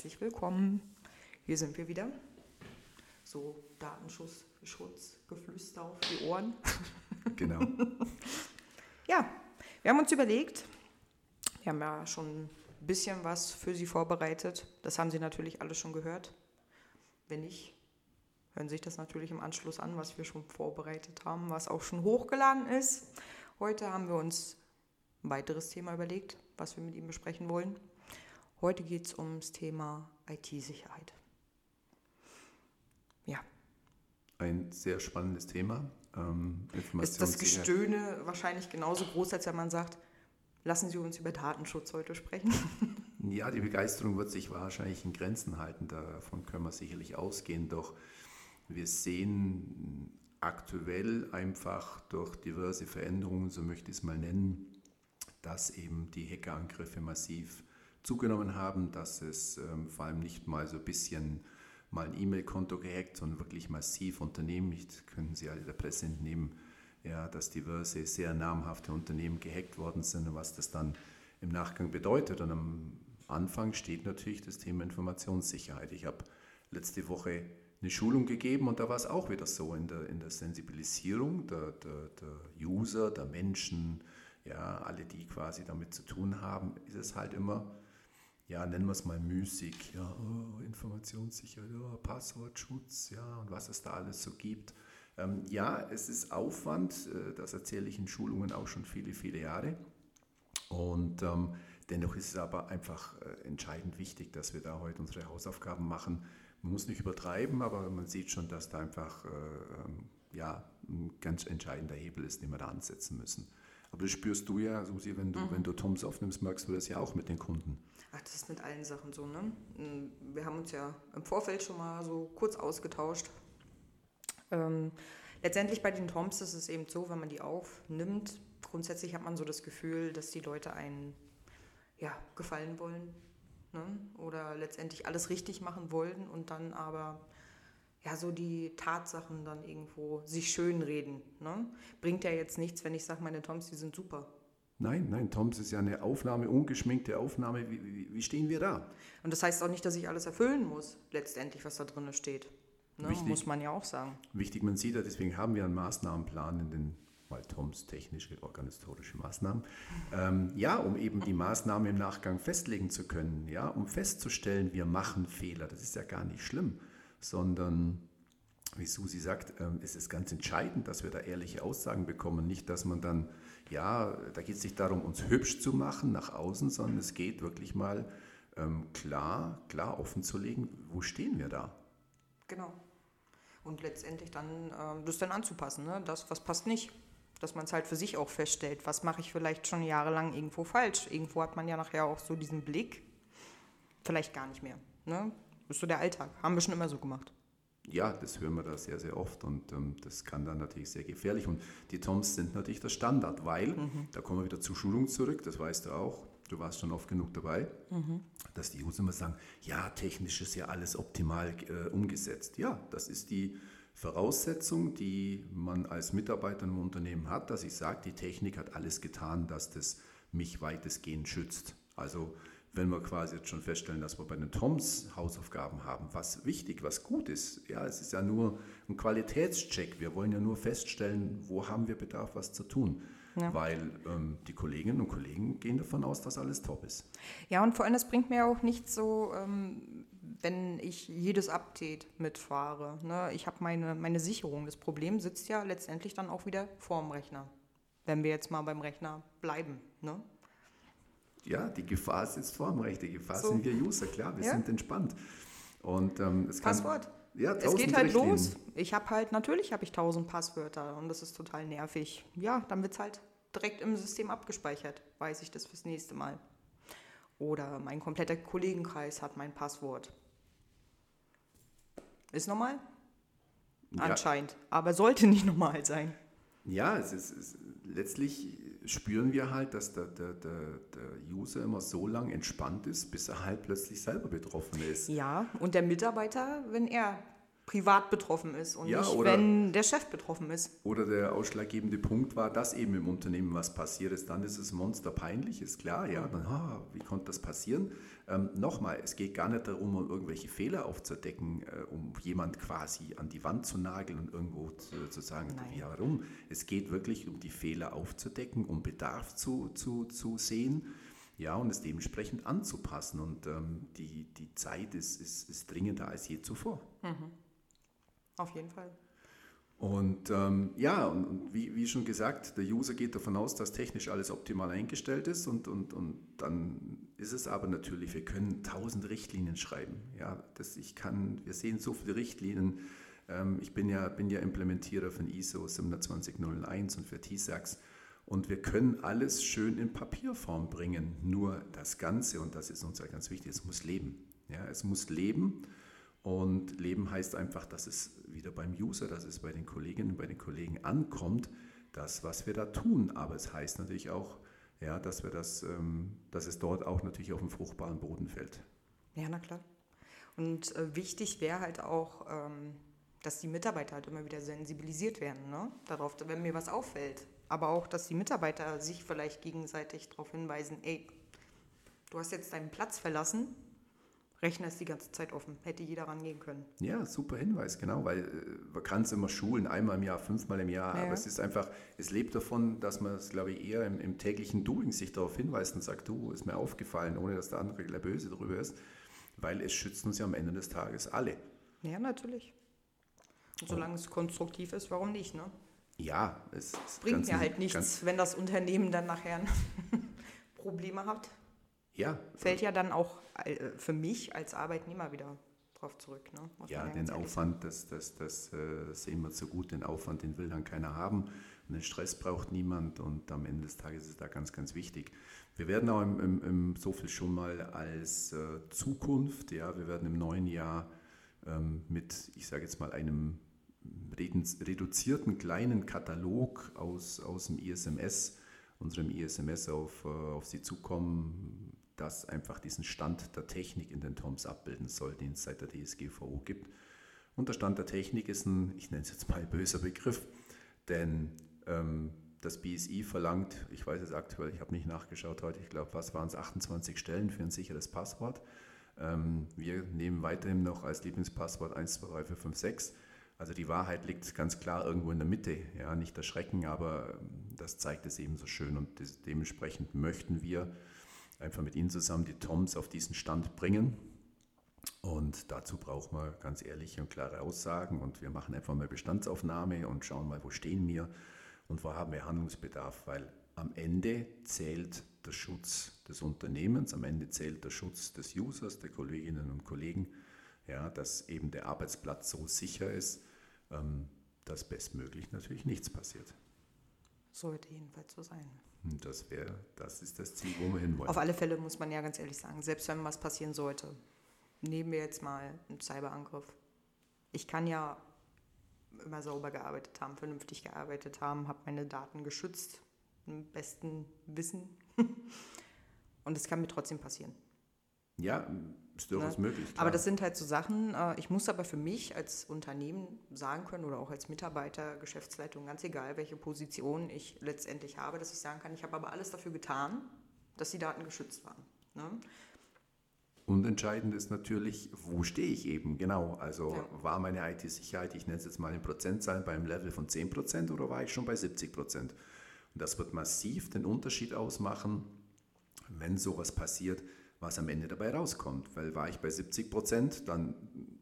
herzlich willkommen. Hier sind wir wieder. So Datenschutz, Schutz, Geflüster auf die Ohren. Genau. Ja, wir haben uns überlegt, wir haben ja schon ein bisschen was für Sie vorbereitet. Das haben Sie natürlich alle schon gehört. Wenn nicht, hören Sie sich das natürlich im Anschluss an, was wir schon vorbereitet haben, was auch schon hochgeladen ist. Heute haben wir uns ein weiteres Thema überlegt, was wir mit Ihnen besprechen wollen. Heute geht es ums Thema IT-Sicherheit. Ja, Ein sehr spannendes Thema. Ähm, ist das. Gestöhne wahrscheinlich genauso groß, als wenn man sagt, lassen Sie uns über Datenschutz heute sprechen. Ja, die Begeisterung wird sich wahrscheinlich in Grenzen halten. Davon können wir sicherlich ausgehen. Doch wir sehen aktuell einfach durch diverse Veränderungen, so möchte ich es mal nennen, dass eben die Hackerangriffe massiv zugenommen haben, dass es ähm, vor allem nicht mal so ein bisschen mal ein E-Mail-Konto gehackt, sondern wirklich massiv Unternehmen, nicht können Sie alle der Presse entnehmen, ja, dass diverse sehr namhafte Unternehmen gehackt worden sind und was das dann im Nachgang bedeutet. Und am Anfang steht natürlich das Thema Informationssicherheit. Ich habe letzte Woche eine Schulung gegeben und da war es auch wieder so in der, in der Sensibilisierung der, der, der User, der Menschen, ja, alle, die quasi damit zu tun haben, ist es halt immer, ja, nennen wir es mal müßig, ja, oh, Informationssicherheit, oh, Passwortschutz, ja, und was es da alles so gibt. Ähm, ja, es ist Aufwand, äh, das erzähle ich in Schulungen auch schon viele, viele Jahre. Und ähm, dennoch ist es aber einfach äh, entscheidend wichtig, dass wir da heute unsere Hausaufgaben machen. Man muss nicht übertreiben, aber man sieht schon, dass da einfach äh, ähm, ja, ein ganz entscheidender Hebel ist, den wir da ansetzen müssen. Aber das spürst du ja, Susi, wenn du, wenn du Toms aufnimmst, merkst du das ja auch mit den Kunden. Ach, das ist mit allen Sachen so, ne? Wir haben uns ja im Vorfeld schon mal so kurz ausgetauscht. Ähm, letztendlich bei den Toms ist es eben so, wenn man die aufnimmt, grundsätzlich hat man so das Gefühl, dass die Leute einen ja, gefallen wollen ne? oder letztendlich alles richtig machen wollen und dann aber ja so die Tatsachen dann irgendwo sich schönreden. Ne? Bringt ja jetzt nichts, wenn ich sage, meine Toms, die sind super. Nein, nein, Toms ist ja eine Aufnahme, ungeschminkte Aufnahme. Wie, wie, wie stehen wir da? Und das heißt auch nicht, dass ich alles erfüllen muss, letztendlich, was da drin steht. Ne? Wichtig. Muss man ja auch sagen. Wichtig, man sieht ja, deswegen haben wir einen Maßnahmenplan in den, weil Toms technische, organisatorische Maßnahmen, ähm, ja, um eben die Maßnahmen im Nachgang festlegen zu können, ja, um festzustellen, wir machen Fehler. Das ist ja gar nicht schlimm, sondern wie Susi sagt, ähm, es ist ganz entscheidend, dass wir da ehrliche Aussagen bekommen. Nicht, dass man dann, ja, da geht es nicht darum, uns hübsch zu machen nach außen, sondern es geht wirklich mal ähm, klar, klar offen zu legen, wo stehen wir da? Genau. Und letztendlich dann ähm, das dann anzupassen, ne? das, was passt nicht. Dass man es halt für sich auch feststellt, was mache ich vielleicht schon jahrelang irgendwo falsch. Irgendwo hat man ja nachher auch so diesen Blick, vielleicht gar nicht mehr. Ne? Das ist so der Alltag. Haben wir schon immer so gemacht. Ja, das hören wir da sehr, sehr oft und ähm, das kann dann natürlich sehr gefährlich. Und die Toms sind natürlich der Standard, weil, da kommen wir wieder zur Schulung zurück, das weißt du auch, du warst schon oft genug dabei, dass die User immer sagen, ja, technisch ist ja alles optimal äh, umgesetzt. Ja, das ist die Voraussetzung, die man als Mitarbeiter im Unternehmen hat, dass ich sage, die Technik hat alles getan, dass das mich weitestgehend schützt. Also wenn wir quasi jetzt schon feststellen, dass wir bei den Toms Hausaufgaben haben, was wichtig, was gut ist, ja, es ist ja nur ein Qualitätscheck. Wir wollen ja nur feststellen, wo haben wir Bedarf, was zu tun. Ja. Weil ähm, die Kolleginnen und Kollegen gehen davon aus, dass alles top ist. Ja, und vor allem, das bringt mir auch nicht so, ähm, wenn ich jedes Update mitfahre. Ne? Ich habe meine, meine Sicherung. Das Problem sitzt ja letztendlich dann auch wieder vorm Rechner. Wenn wir jetzt mal beim Rechner bleiben. Ne? Ja, die Gefahr sitzt vor dem Recht. Die Gefahr So. sind wir User, klar, wir Ja. sind entspannt. Und ähm, es kann, Passwort. Ja, Es 1000 geht halt Richtlinien. los. Ich habe halt, natürlich habe ich tausend Passwörter und das ist total nervig. Ja, dann wird es halt direkt im System abgespeichert. Weiß ich das fürs nächste Mal. Oder mein kompletter Kollegenkreis hat mein Passwort. Ist normal? Ja. Anscheinend. Aber sollte nicht normal sein. Ja, es ist, es, letztlich spüren wir halt, dass der, der, der, der User immer so lang entspannt ist, bis er halt plötzlich selber betroffen ist. Ja, und der Mitarbeiter, wenn er privat betroffen ist und Ja, nicht, oder- wenn der Chef betroffen ist. Oder der ausschlaggebende Punkt war, dass eben im Unternehmen was passiert ist. Dann ist es Monster peinlich, ist klar. Ja, dann, ah, wie konnte das passieren? Ähm, Nochmal, es geht gar nicht darum, um irgendwelche Fehler aufzudecken, äh, um jemand quasi an die Wand zu nageln und irgendwo zu, zu sagen, Nein. ja, warum? Es geht wirklich um die Fehler aufzudecken, um Bedarf zu, zu, zu sehen. Ja, und es dementsprechend anzupassen. Und ähm, die, die Zeit ist, ist, ist dringender als je zuvor. Auf jeden Fall. Und ähm, ja, und, und wie, wie schon gesagt, der User geht davon aus, dass technisch alles optimal eingestellt ist und, und, und dann ist es aber natürlich, wir können tausend Richtlinien schreiben. Ja, das ich kann, wir sehen so viele Richtlinien. Ähm, ich bin ja, bin ja Implementierer von ISO 27001 und für TISAX und wir können alles schön in Papierform bringen. Nur das Ganze, und das ist uns ja ganz wichtig, es muss leben. Ja, es muss leben. Und Leben heißt einfach, dass es wieder beim User, dass es bei den Kolleginnen und bei den Kollegen ankommt, das, was wir da tun. Aber es heißt natürlich auch, ja, dass, wir das, ähm, dass es dort auch natürlich auf den fruchtbaren Boden fällt. Ja, na klar. Und äh, wichtig wäre halt auch, ähm, dass die Mitarbeiter halt immer wieder sensibilisiert werden, ne? Darauf, wenn mir was auffällt. Aber auch, dass die Mitarbeiter sich vielleicht gegenseitig darauf hinweisen, ey, du hast jetzt deinen Platz verlassen, Rechner ist die ganze Zeit offen. Hätte jeder rangehen können. Ja, super Hinweis, genau, weil äh, man kann es immer schulen, einmal im Jahr, fünfmal im Jahr, Ja. aber es ist einfach, es lebt davon, dass man es, glaube ich, eher im, im täglichen Doing sich darauf hinweist und sagt, du, ist mir aufgefallen, ohne dass der andere gleich böse drüber ist, weil es schützt uns ja am Ende des Tages alle. Ja, natürlich. Und solange es konstruktiv ist, warum nicht, ne? Ja, es ist Bringt mir halt nichts, wenn das Unternehmen dann nachher Probleme hat. Ja, Fällt ja dann auch äh, für mich als Arbeitnehmer wieder drauf zurück. Ne? Ja, den Aufwand, das, das, das äh, sehen wir zu gut. Den Aufwand, den will dann keiner haben. Und den Stress braucht niemand. Und am Ende des Tages ist es da ganz, ganz wichtig. Wir werden auch im, im, im so viel schon mal als äh, Zukunft, ja, wir werden im neuen Jahr ähm, mit, ich sage jetzt mal, einem reduzierten kleinen Katalog aus, aus dem ISMS, unserem ISMS auf, äh, auf Sie zukommen, das einfach diesen Stand der Technik in den TOMS abbilden soll, den es seit der DSGVO gibt. Und der Stand der Technik ist ein, ich nenne es jetzt mal böser Begriff, denn ähm, das BSI verlangt, ich weiß es aktuell, ich habe nicht nachgeschaut heute, ich glaube, was waren es, 28 Stellen für ein sicheres Passwort. Ähm, wir nehmen weiterhin noch als Lieblingspasswort 1, 2, 3, 4, 5, 6. Also die Wahrheit liegt ganz klar irgendwo in der Mitte. Ja, nicht erschrecken, aber ähm, das zeigt es eben so schön. Und dementsprechend möchten wir einfach mit Ihnen zusammen die TOMs auf diesen Stand bringen. Und dazu brauchen wir ganz ehrliche und klare Aussagen. Und wir machen einfach mal Bestandsaufnahme und schauen mal, wo stehen wir und wo haben wir Handlungsbedarf. Weil am Ende zählt der Schutz des Unternehmens, am Ende zählt der Schutz des Users, der Kolleginnen und Kollegen, ja, dass eben der Arbeitsplatz so sicher ist, ähm, dass bestmöglich natürlich nichts passiert. Sollte jedenfalls so sein. Das wäre, das ist das Ziel, wo wir hinwollen. Auf alle Fälle muss man ja ganz ehrlich sagen, selbst wenn was passieren sollte, nehmen wir jetzt mal einen Cyberangriff. Ich kann ja immer sauber gearbeitet haben, vernünftig gearbeitet haben, habe meine Daten geschützt, im besten Wissen. Und es kann mir trotzdem passieren. Ja, ist durchaus Ne? möglich. Aber klar. das sind halt so Sachen, äh, ich muss aber für mich als Unternehmen sagen können oder auch als Mitarbeiter, Geschäftsleitung, ganz egal, welche Position ich letztendlich habe, dass ich sagen kann, ich habe aber alles dafür getan, dass die Daten geschützt waren. Ne? Und entscheidend ist natürlich, wo stehe ich eben genau? Also Ja. war meine IT-Sicherheit, ich nenne es jetzt mal in Prozentzahlen, beim Level von 10% oder war ich schon bei 70%? Und das wird massiv den Unterschied ausmachen, wenn sowas passiert, was am Ende dabei rauskommt. Weil war ich bei 70%, dann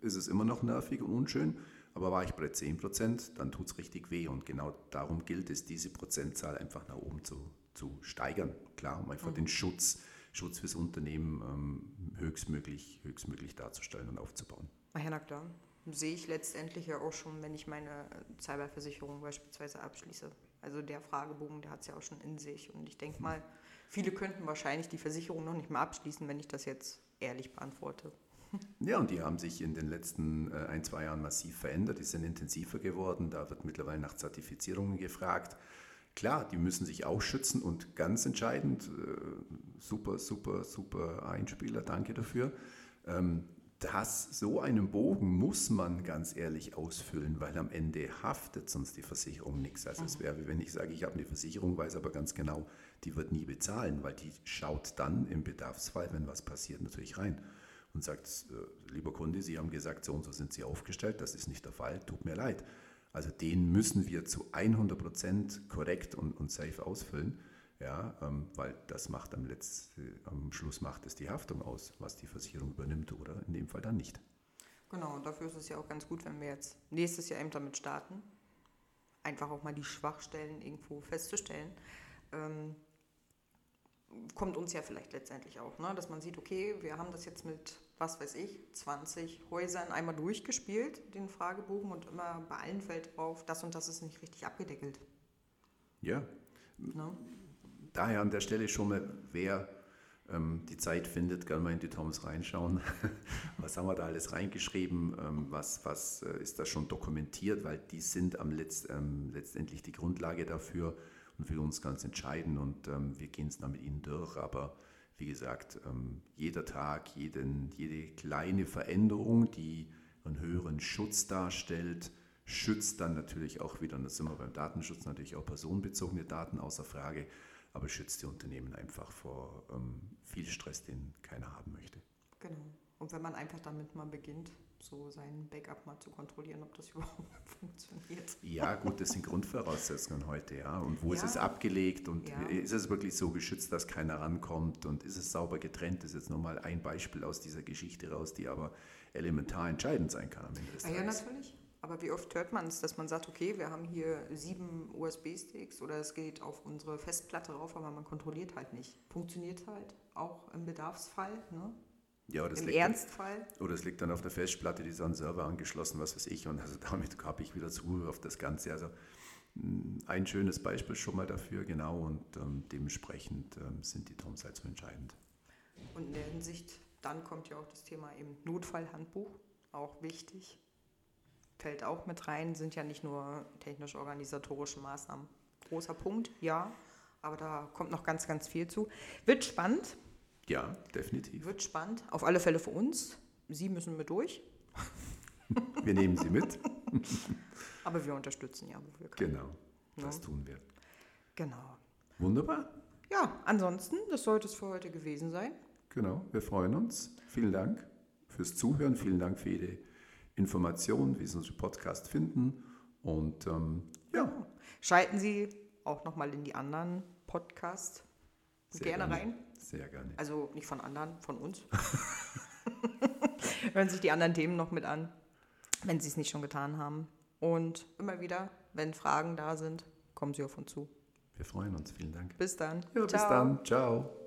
ist es immer noch nervig und unschön, aber war ich bei 10%, dann tut es richtig weh. Und genau darum gilt es, diese Prozentzahl einfach nach oben zu, zu steigern. Klar, um einfach den Schutz, Schutz fürs Unternehmen ähm, höchstmöglich, höchstmöglich darzustellen und aufzubauen. Ach ja, na klar. Sehe ich letztendlich ja auch schon, wenn ich meine Cyberversicherung beispielsweise abschließe. Also der Fragebogen, der hat es ja auch schon in sich. Und ich denke mal, viele könnten wahrscheinlich die Versicherung noch nicht mal abschließen, wenn ich das jetzt ehrlich beantworte. Ja, und die haben sich in den letzten äh, ein, zwei Jahren massiv verändert, die sind intensiver geworden, da wird mittlerweile nach Zertifizierungen gefragt. Klar, die müssen sich auch schützen und ganz entscheidend, äh, super, super, super Einspieler, danke dafür. Ähm, das, so einen Bogen muss man ganz ehrlich ausfüllen, weil am Ende haftet sonst die Versicherung nichts. Also es wäre, wie wenn ich sage, ich habe eine Versicherung, weiß aber ganz genau, die wird nie bezahlen, weil die schaut dann im Bedarfsfall, wenn was passiert, natürlich rein und sagt, äh, lieber Kunde, Sie haben gesagt, so und so sind Sie aufgestellt, das ist nicht der Fall, tut mir leid. Also den müssen wir zu 100 Prozent korrekt und, und safe ausfüllen. Ja, ähm, weil das macht am, Letz-, am Schluss macht es die Haftung aus, was die Versicherung übernimmt oder in dem Fall dann nicht. Genau, und dafür ist es ja auch ganz gut, wenn wir jetzt nächstes Jahr eben damit starten, einfach auch mal die Schwachstellen irgendwo festzustellen. Ähm, kommt uns ja vielleicht letztendlich auch, ne? dass man sieht, okay, wir haben das jetzt mit, was weiß ich, 20 Häusern einmal durchgespielt, den Fragebogen, und immer bei allen fällt drauf, das und das ist nicht richtig abgedeckelt. Ja. Ne? Daher an der Stelle schon mal, wer ähm, die Zeit findet, gerne mal in die Toms reinschauen. was haben wir da alles reingeschrieben? Ähm, was was äh, ist da schon dokumentiert? Weil die sind am Letzt, ähm, letztendlich die Grundlage dafür und für uns ganz entscheidend und ähm, wir gehen es dann mit ihnen durch. Aber wie gesagt, ähm, jeder Tag, jeden, jede kleine Veränderung, die einen höheren Schutz darstellt, schützt dann natürlich auch wieder, und da sind wir beim Datenschutz natürlich auch personenbezogene Daten außer Frage, aber schützt die Unternehmen einfach vor ähm, viel Stress, den keiner haben möchte. Genau. Und wenn man einfach damit mal beginnt, so sein Backup mal zu kontrollieren, ob das überhaupt funktioniert. Ja, gut, das sind Grundvoraussetzungen heute, ja. Und wo ja. ist es abgelegt und ja. ist es wirklich so geschützt, dass keiner rankommt und ist es sauber getrennt? Das ist jetzt nochmal ein Beispiel aus dieser Geschichte raus, die aber elementar entscheidend sein kann am Ende des Tages. Ja, natürlich. Aber wie oft hört man es, dass man sagt, okay, wir haben hier sieben USB-Sticks oder es geht auf unsere Festplatte rauf, aber man kontrolliert halt nicht. Funktioniert halt auch im Bedarfsfall, ne? Ja, oder Im Ernstfall? Dann, oder es liegt dann auf der Festplatte, die ist an den Server angeschlossen, was weiß ich. Und also damit habe ich wieder Zugriff auf das Ganze. Also mm, ein schönes Beispiel schon mal dafür, genau. Und ähm, dementsprechend ähm, sind die Toms halt so entscheidend. Und in der Hinsicht, dann kommt ja auch das Thema eben Notfallhandbuch, auch wichtig fällt auch mit rein, sind ja nicht nur technisch-organisatorische Maßnahmen. Großer Punkt, ja, aber da kommt noch ganz, ganz viel zu. Wird spannend. Ja, definitiv. Wird spannend, auf alle Fälle für uns. Sie müssen mit durch. Wir nehmen Sie mit. aber wir unterstützen ja, wo wir können. Genau, das ja. tun wir. Genau. Wunderbar. Ja, ansonsten, das sollte es für heute gewesen sein. Genau, wir freuen uns. Vielen Dank fürs Zuhören. Vielen Dank für jede Informationen, wie Sie unseren Podcast finden. Und ähm, ja. Schalten Sie auch nochmal in die anderen Podcasts gerne, gerne, rein. Sehr gerne. Also nicht von anderen, von uns. Hören sich die anderen Themen noch mit an, wenn Sie es nicht schon getan haben. Und immer wieder, wenn Fragen da sind, kommen Sie auf uns zu. Wir freuen uns. Vielen Dank. Bis dann. Ja, Ciao. bis dann. Ciao.